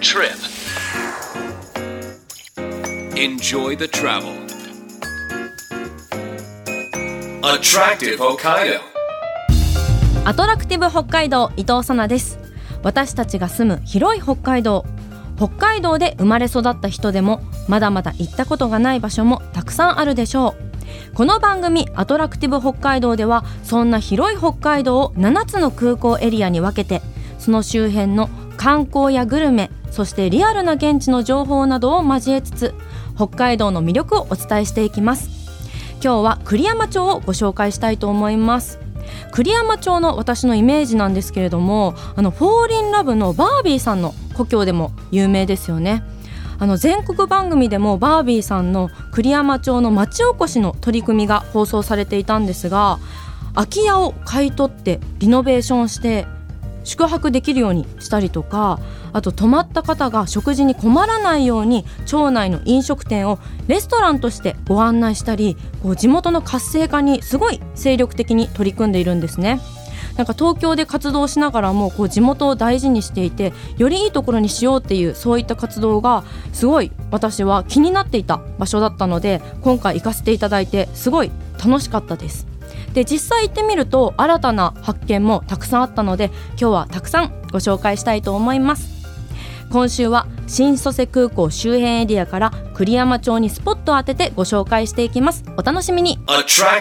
trip. Enjoy the travel. Attractive Hokkaido. アトラクティブ北海道伊藤さなです私たちが住む広い北海道北海道で生まれ育った人でもまだまだ行ったことがない場所もたくさんあるでしょうこの番組アトラクティブ北海道ではそんな広い北海道を7つの空港エリアに分けてその周辺の観光やグルメそしてリアルな現地の情報などを交えつつ北海道の魅力をお伝えしていきます。今日は栗山町をご紹介したいと思います。栗山町の私のイメージなんですけれどもあのフォーリンラブのバービーさんの故郷でも有名ですよね。あの全国番組でもバービーさんの栗山町の町おこしの取り組みが放送されていたんですが空き家を買い取ってリノベーションして宿泊できるようにしたりとかあと泊まった方が食事に困らないように町内の飲食店をレストランとしてご案内したりこう地元の活性化にすごい精力的に取り組んでいるんですね。なんか東京で活動しながらもこう地元を大事にしていてよりいいところにしようっていうそういった活動がすごい私は気になっていた場所だったので今回行かせていただいてすごい楽しかったです。で実際行ってみると新たな発見もたくさんあったので今日はたくさんご紹介したいと思います。今週は新蘇瀬空港周辺エリアから栗山町にスポットを当ててご紹介していきます。お楽しみに.アトラ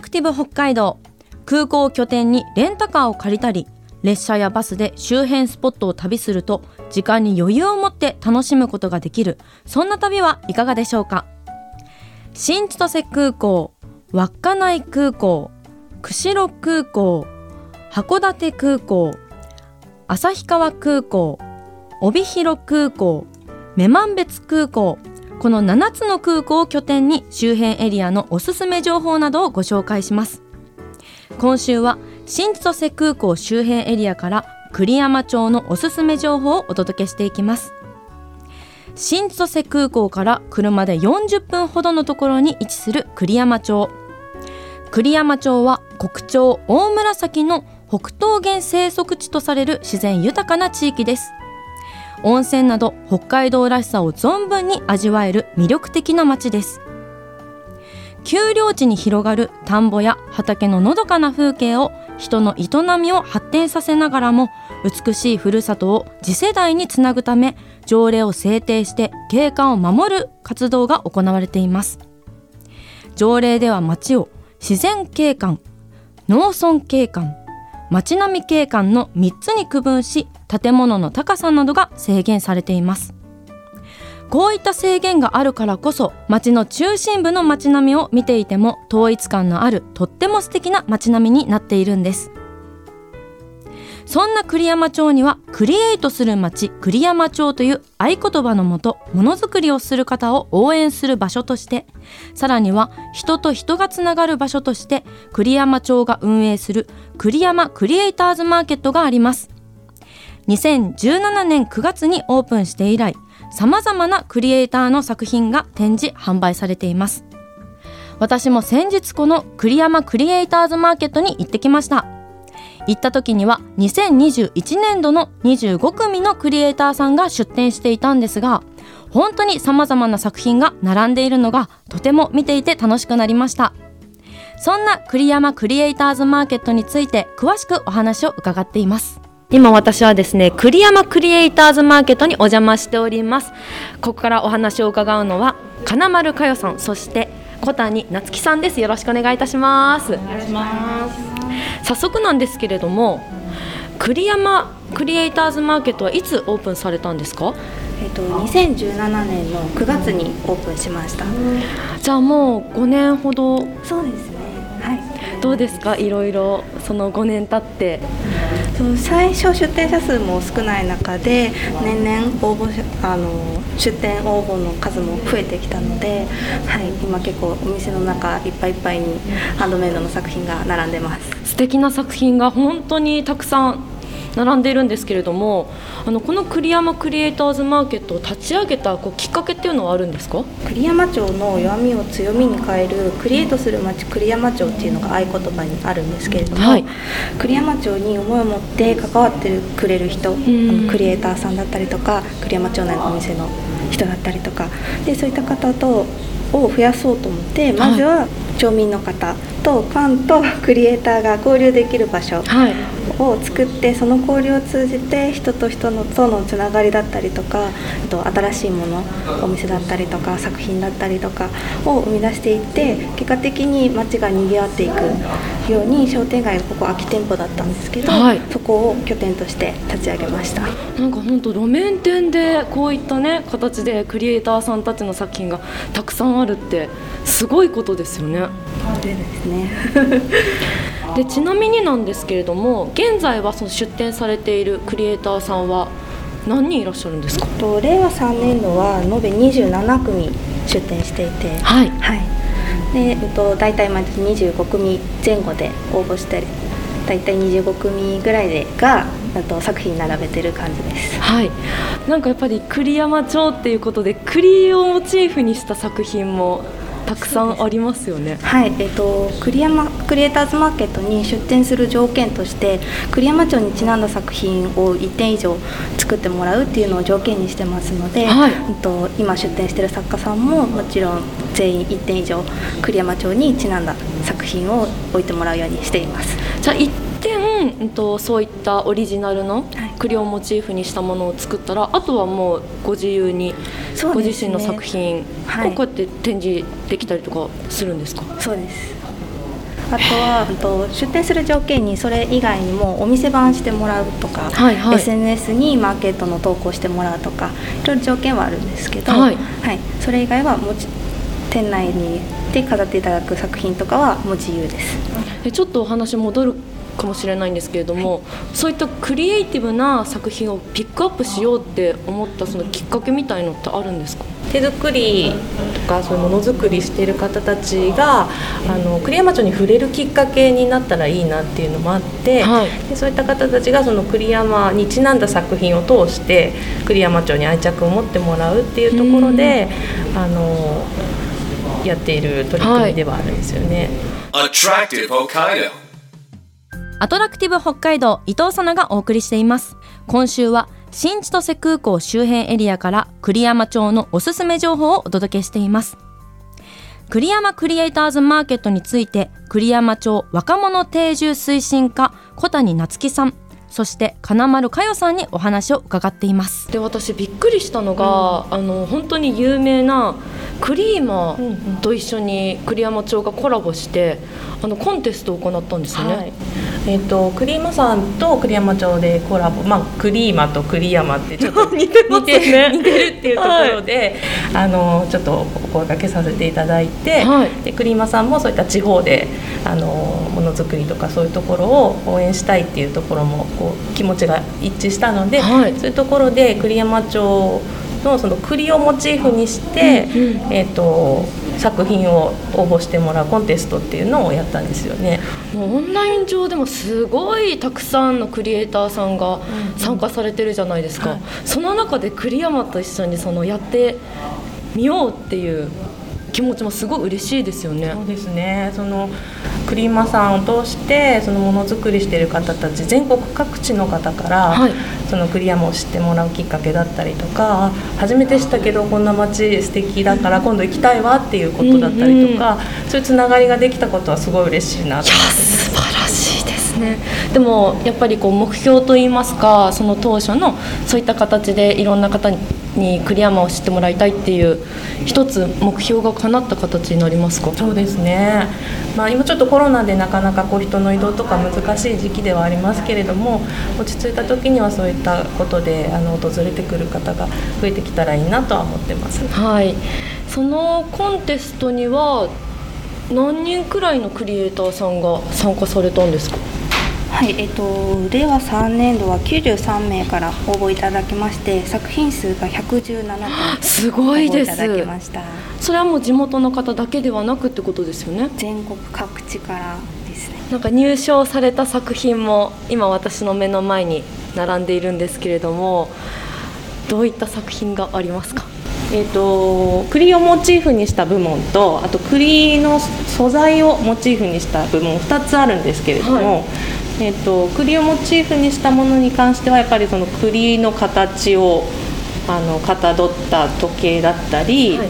クティブ北海道。空港を拠点にレンタカーを借りたり列車やバスで周辺スポットを旅すると時間に余裕を持って楽しむことができる。そんな旅はいかがでしょうか？新千歳空港稚内空港釧路空港函館空港旭川空港帯広空港女満別空港この7つの空港を拠点に周辺エリアのおすすめ情報などをご紹介します。今週は新千歳空港周辺エリアから栗山町のおすすめ情報をお届けしていきます。新千歳空港から車で40分ほどのところに位置する栗山町。栗山町は国町大紫の北東原生息地とされる自然豊かな地域です。温泉など北海道らしさを存分に味わえる魅力的な町です。丘陵地に広がる田んぼや畑ののどかな風景を人の営みを発展させながらも美しいふるさとを次世代につなぐため条例を制定して景観を守る活動が行われています。条例では町を自然景観農村景観街並み景観の3つに区分し建物の高さなどが制限されています。こういった制限があるからこそ街の中心部の街並みを見ていても統一感のあるとっても素敵な街並みになっているんです。そんな栗山町にはクリエイトする街栗山町という合言葉のもとものづくりをする方を応援する場所としてさらには人と人がつながる場所として栗山町が運営する栗山クリエイターズマーケットがあります。2017年9月にオープンして以来様々なクリエイターの作品が展示販売されています。私も先日この栗山クリエイターズマーケットに行ってきました。行った時には2021年度の25組のクリエイターさんが出展していたんですが本当に様々な作品が並んでいるのがとても見ていて楽しくなりました。そんな栗山クリエイターズマーケットについて詳しくお話を伺っています。今私はですね栗山クリエイターズマーケットにお邪魔しております。ここからお話を伺うのは金丸佳代さんそして小谷夏樹さんです。よろしくお願いいたします。お願いします。早速なんですけれども栗山クリエイターズマーケットはいつオープンされたんですか？えっと、2017年の9月にオープンしました、じゃあもう5年ほど。そうですね。はい。どうですか？いろいろその5年経って最初出店者数も少ない中で年々応募あの出店応募の数も増えてきたので、はい、今結構お店の中いっぱいいっぱいにハンドメイドの作品が並んでます。素敵な作品が本当にたくさん並んでいるんですけれどもあのこの栗山クリエイターズマーケットを立ち上げたこうきっかけっていうのはあるんですか？栗山町の弱みを強みに変えるクリエイトする街栗山町っていうのが合言葉にあるんですけれども、はい。栗山町に思いを持って関わってくれる人、クリエイターさんだったりとか栗山町内のお店の人だったりとかでそういった方とを増やそうと思ってまずは町民の方とファンとクリエイターが交流できる場所はいを作ってその交流を通じて人と人のとのつながりだったりとかあと新しいものお店だったりとか作品だったりとかを生み出していって結果的に街が賑わっていくように商店街がここ空き店舗だったんですけど、はいそこを拠点として立ち上げました。なんか本当路面店でこういったね形でクリエイターさんたちの作品がたくさんあるってすごいことですよね。でですねでちなみになんですけれども現在はその出展されているクリエイターさんは何人いらっしゃるんですか？と令和3年度は延べ27組出店していて、はい。はい、で、えっと、大体毎年25組前後で応募して大体25組ぐらいでがあと作品並べてる感じです。はい。なんかやっぱり栗山町っていうことで栗をモチーフにした作品もたくさんありますよね。はい、えっ、とクリエクリエイターズマーケットに出展する条件として栗山町にちなんだ作品を1点以上作ってもらうっていうのを条件にしてますので、はい、えっと今出展してる作家さんももちろん全員1点以上栗山町にちなんだ作品を置いてもらうようにしています。じゃあ見、うんと、そういったオリジナルの栗をモチーフにしたものを作ったらあとはもうご自由に、ご自身の作品をこうやって展示できたりとかするんですか、はい、そうです。あとはと出店する条件にそれ以外にもお店番してもらうとか、はいはい、SNS にマーケットの投稿してもらうとかいろいろ条件はあるんですけど、はい、はい、それ以外はもち店内にで飾っていただく作品とかはもう自由です。ちょっとお話戻るかもしれないんですけれども、そういったクリエイティブな作品をピックアップしようって思ったそのきっかけみたいのってあるんですか？手作りとかそういうものづくりしている方たちがあの栗山町に触れるきっかけになったらいいなっていうのもあって、はいでそういった方たちがその栗山にちなんだ作品を通して栗山町に愛着を持ってもらうっていうところであのやっている取り組みではあるんですよね。Attractive Hokkaido. アトラクティブ北海道伊藤さながお送りしています。今週は新千歳空港周辺エリアから栗山町のおすすめ情報をお届けしています。栗山クリエイターズマーケットについて栗山町若者定住推進課小谷夏樹さんそして金丸佳代さんにお話を伺っています。で私びっくりしたのが、あの本当に有名なクリーマーと一緒に栗山町がコラボしてあのコンテストを行ったんですよね、はいえっとクリーマさんと栗山町でコラボ、まあ、クリーマと栗山ってちょっと 似てますよね。似てるっていうところで、あのちょっとお声掛けさせていただいて、はい。でクリーマさんもそういった地方であのものづくりとかそういうところを応援したいっていうところもこう気持ちが一致したので、はい。そういうところで栗山町のその栗をモチーフにして、えっと作品を応募してもらうコンテストっていうのをやったんですよね。もうオンライン上でもすごいたくさんのクリエイターさんが参加されてるじゃないですか、はい。その中で栗山と一緒にそのやってみようっていう気持ちもすごい嬉しいですよね。そうですね。そのクリーマさんを通してそのものづくりしている方たち全国各地の方から、はい。その栗山を知ってもらうきっかけだったりとか初めて知ったけどこんな街素敵だから今度行きたいわっていうことだったりとか、そういうつながりができたことはすごい嬉しいなと思ってですね。でもやっぱりこう目標といいますかその当初のそういった形でいろんな方に栗山を知ってもらいたいっていう一つ目標が叶った形になりますか？そうですね、まあ、今ちょっとコロナでなかなかこう人の移動とか難しい時期ではありますけれども落ち着いた時にはそういったことであの訪れてくる方が増えてきたらいいなとは思ってます。はい、そのコンテストには何人くらいのクリエイターさんが参加されたんですか？はい、えっと、令和3年度は93名から応募いただきまして作品数が117点 すごいです。応募いただきました。それはもう地元の方だけではなくってことですよね？全国各地からですね。なんか入賞された作品も今私の目の前に並んでいるんですけれどもどういった作品がありますか？えーと、栗をモチーフにした部門とあと栗の素材をモチーフにした部門2つあるんですけれども、はい、えーと、栗をモチーフにしたものに関してはやっぱりその栗の形をあのかたどった時計だったり、はい、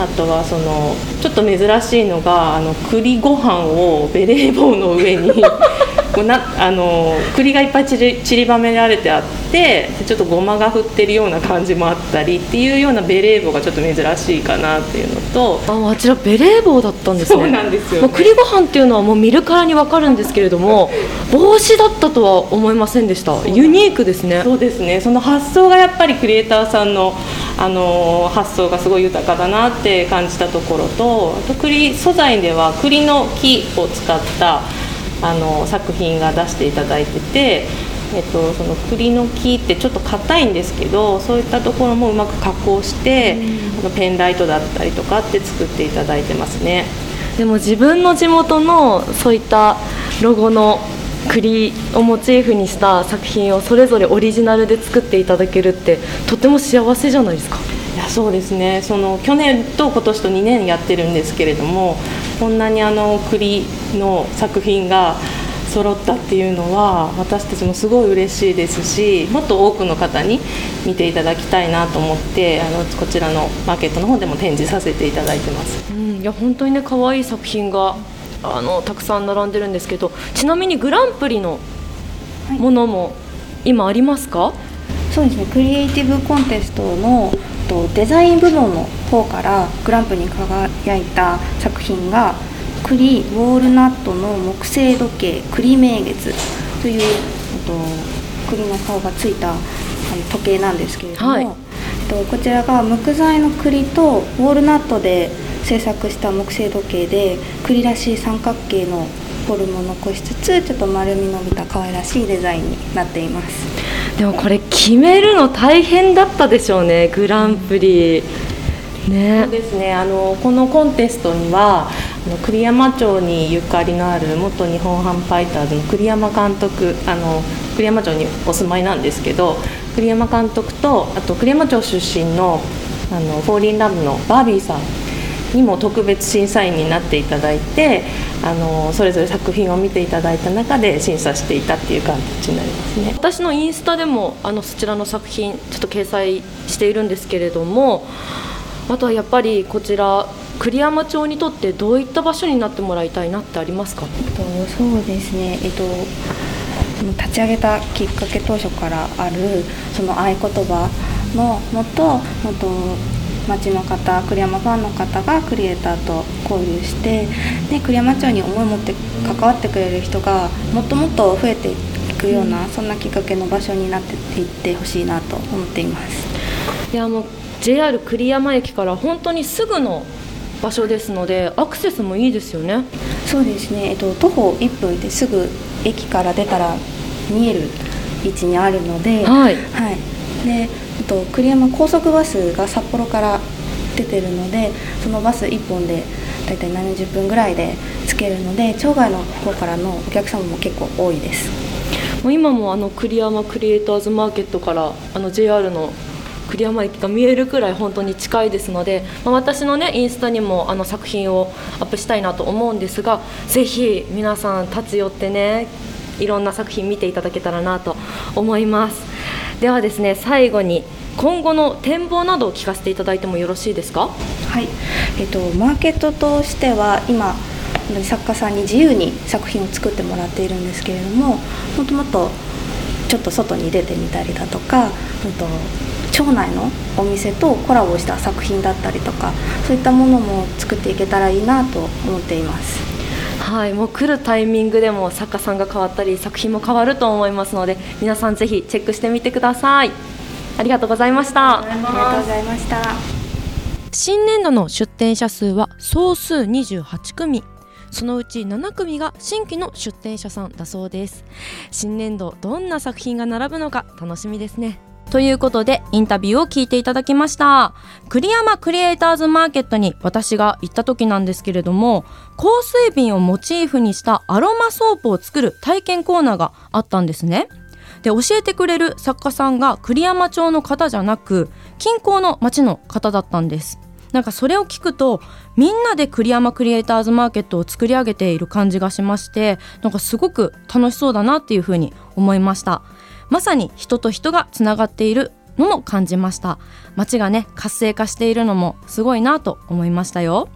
あとはそのちょっと珍しいのがあの栗ご飯をベレー帽の上にこうなあの栗がいっぱい散り散りばめられてあってちょっとごまが振ってるような感じもあったりっていうようなベレー帽がちょっと珍しいかなっていうのと。ああちらベレー帽だったんですね。そうなんですよ、ね、栗ご飯っていうのはもう見るからに分かるんですけれども 帽子だったとは思いませんでした。ユニークですね。そうですね。その発想がやっぱりクリエイターさんのあの発想がすごい豊かだなって感じたところとあと栗素材では栗の木を使ったあの作品が出していただいてて、えっと、その栗の木ってちょっと硬いんですけどそういったところもうまく加工して、あのペンライトだったりとかって作っていただいてますね。でも自分の地元のそういったロゴの栗をモチーフにした作品をそれぞれオリジナルで作っていただけるってとても幸せじゃないですか。いやそうですね。その去年と今年と2年やってるんですけれどもこんなにあの栗の作品が揃ったっていうのは私たちもすごい嬉しいですしもっと多くの方に見ていただきたいなと思ってあのこちらのマーケットの方でも展示させていただいてます。うん、いや本当にね可愛い作品があのたくさん並んでるんですけどちなみにグランプリのものも今ありますか、はい、そうですね。クリエイティブコンテストのとデザイン部門の方からグランプリに輝いた作品が栗ウォールナットの木製時計栗名月というと栗の顔がついたあの時計なんですけれども、はい、とこちらが木材の栗とウォールナットで製作した木製時計で栗らしい三角形のフォルムを残しつつちょっと丸み伸びた可愛らしいデザインになっていますでもこれ決めるの大変だったでしょうねグランプリ、ね、そうですね。あのこのコンテストにはあの栗山町にゆかりのある元日本ハムファイターズの栗山監督あの栗山町にお住まいなんですけど栗山監督とあと栗山町出身のあのフォーリンラブのバービーさんにも特別審査員になっていただいてあのそれぞれ作品を見ていただいた中で審査していたっていう感じになりますね。私のインスタでもあのそちらの作品ちょっと掲載しているんですけれどもあとはやっぱりこちら栗山町にとってどういった場所になってもらいたいなってありますか、えっと、そうですね、えっと、立ち上げたきっかけ当初からあるその合言葉のもともと町の方栗山ファンの方がクリエイターと交流してで栗山町に思いを持って関わってくれる人がもっともっと増えていくような、うん、そんなきっかけの場所になっていってほしいなと思っています。いやもう JR 栗山駅から本当にすぐの場所ですのでアクセスもいいですよね。そうですね、えっと、徒歩1分ですぐ駅から出たら見える位置にあるので、はい、はい、でと栗山高速バスが札幌から出てるのでそのバス1本で大体70分ぐらいで着けるので町外の方からのお客様も結構多いです。もう今もあの栗山クリエイターズマーケットからあの JR の栗山駅が見えるくらい本当に近いですので、まあ、私のねインスタにもあの作品をアップしたいなと思うんですがぜひ皆さん立ち寄ってねいろんな作品見ていただけたらなと思います。ではですね最後に今後の展望などを聞かせていただいてもよろしいですか？はい、えっと、マーケットとしては今作家さんに自由に作品を作ってもらっているんですけれどももっともっとちょっと外に出てみたりだとかと町内のお店とコラボした作品だったりとかそういったものも作っていけたらいいなと思っています。はい、もう来るタイミングでも作家さんが変わったり作品も変わると思いますので皆さんぜひチェックしてみてください。ありがとうございました。ありがとうございました。新年度の出展者数は総数28組。そのうち7組が新規の出展者さんだそうです。新年度どんな作品が並ぶのか楽しみですねということでインタビューを聞いていただきました。栗山クリエイターズマーケットに私が行った時なんですけれども香水瓶をモチーフにしたアロマソープを作る体験コーナーがあったんですね。で教えてくれる作家さんが栗山町の方じゃなく近郊の町の方だったんです。なんかそれを聞くとみんなで栗山クリエイターズマーケットを作り上げている感じがしましてなんかすごく楽しそうだなっていうふうに思いました。まさに人と人がつながっているのも感じました。街がね活性化しているのもすごいなと思いましたよ。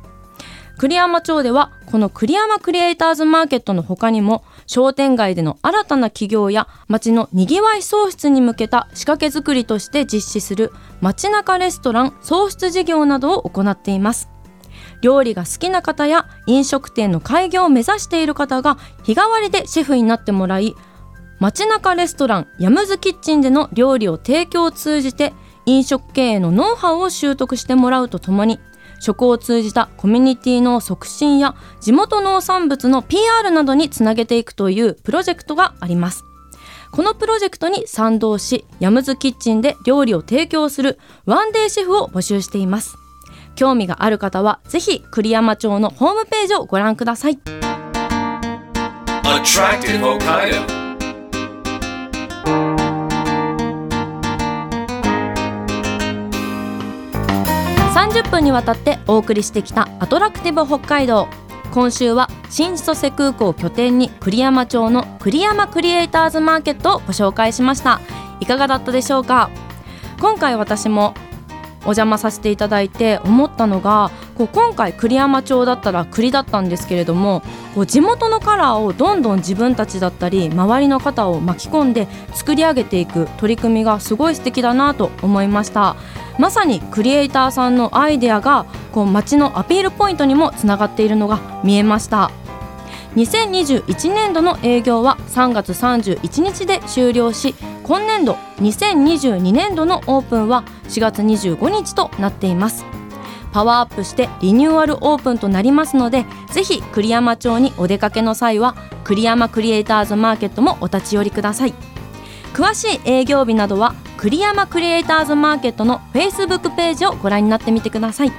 栗山町ではこの栗山クリエイターズマーケットの他にも商店街での新たな企業や街のにぎわい創出に向けた仕掛け作りとして実施する街中レストラン創出事業などを行っています。料理が好きな方や飲食店の開業を目指している方が日替わりでシェフになってもらい街中レストランヤムズキッチンでの料理を提供を通じて飲食経営のノウハウを習得してもらうとともに食を通じたコミュニティの促進や地元農産物の PR などにつなげていくというプロジェクトがあります。このプロジェクトに賛同しヤムズキッチンで料理を提供するワンデーシェフを募集しています。興味がある方はぜひ栗山町のホームページをご覧ください。30分にわたってお送りしてきたアトラクティブ北海道。今週は新千歳空港拠点に栗山町の栗山クリエイターズマーケットをご紹介しましたいかがだったでしょうか今回私もお邪魔させていただいて思ったのがこう今回栗山町だったら栗だったんですけれどもこう地元のカラーをどんどん自分たちだったり周りの方を巻き込んで作り上げていく取り組みがすごい素敵だなと思いました。まさにクリエイターさんのアイデアがこう街のアピールポイントにもつながっているのが見えました。2021年度の営業は3月31日で終了し今年度2022年度のオープンは4月25日となっています。パワーアップしてリニューアルオープンとなりますのでぜひ栗山町にお出かけの際は栗山クリエイターズマーケットもお立ち寄りください。詳しい営業日などは栗山クリエイターズマーケットの Facebook ページをご覧になってみてください。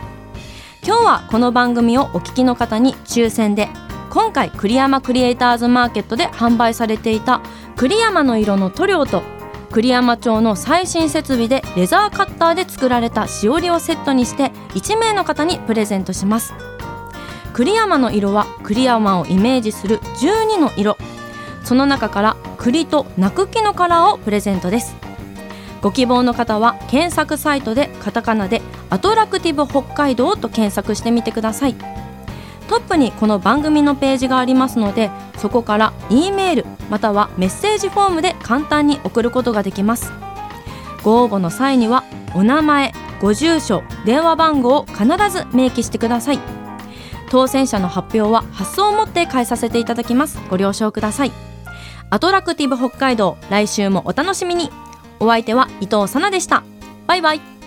今日はこの番組をお聞きの方に抽選で今回栗山クリエイターズマーケットで販売されていた栗山の色の塗料と栗山町の最新設備でレザーカッターで作られたしおりをセットにして1名の方にプレゼントします。栗山の色は栗山をイメージする12の色。その中から栗と泣く木のカラーをプレゼントです。ご希望の方は検索サイトでカタカナでアトラクティブ北海道と検索してみてください。トップにこの番組のページがありますのでそこから E メールまたはメッセージフォームで簡単に送ることができます。ご応募の際にはお名前ご住所電話番号を必ず明記してください。当選者の発表は発送をもって返させていただきます。ご了承ください。アトラクティブ北海道来週もお楽しみに。お相手は伊藤さなでした。バイバイ。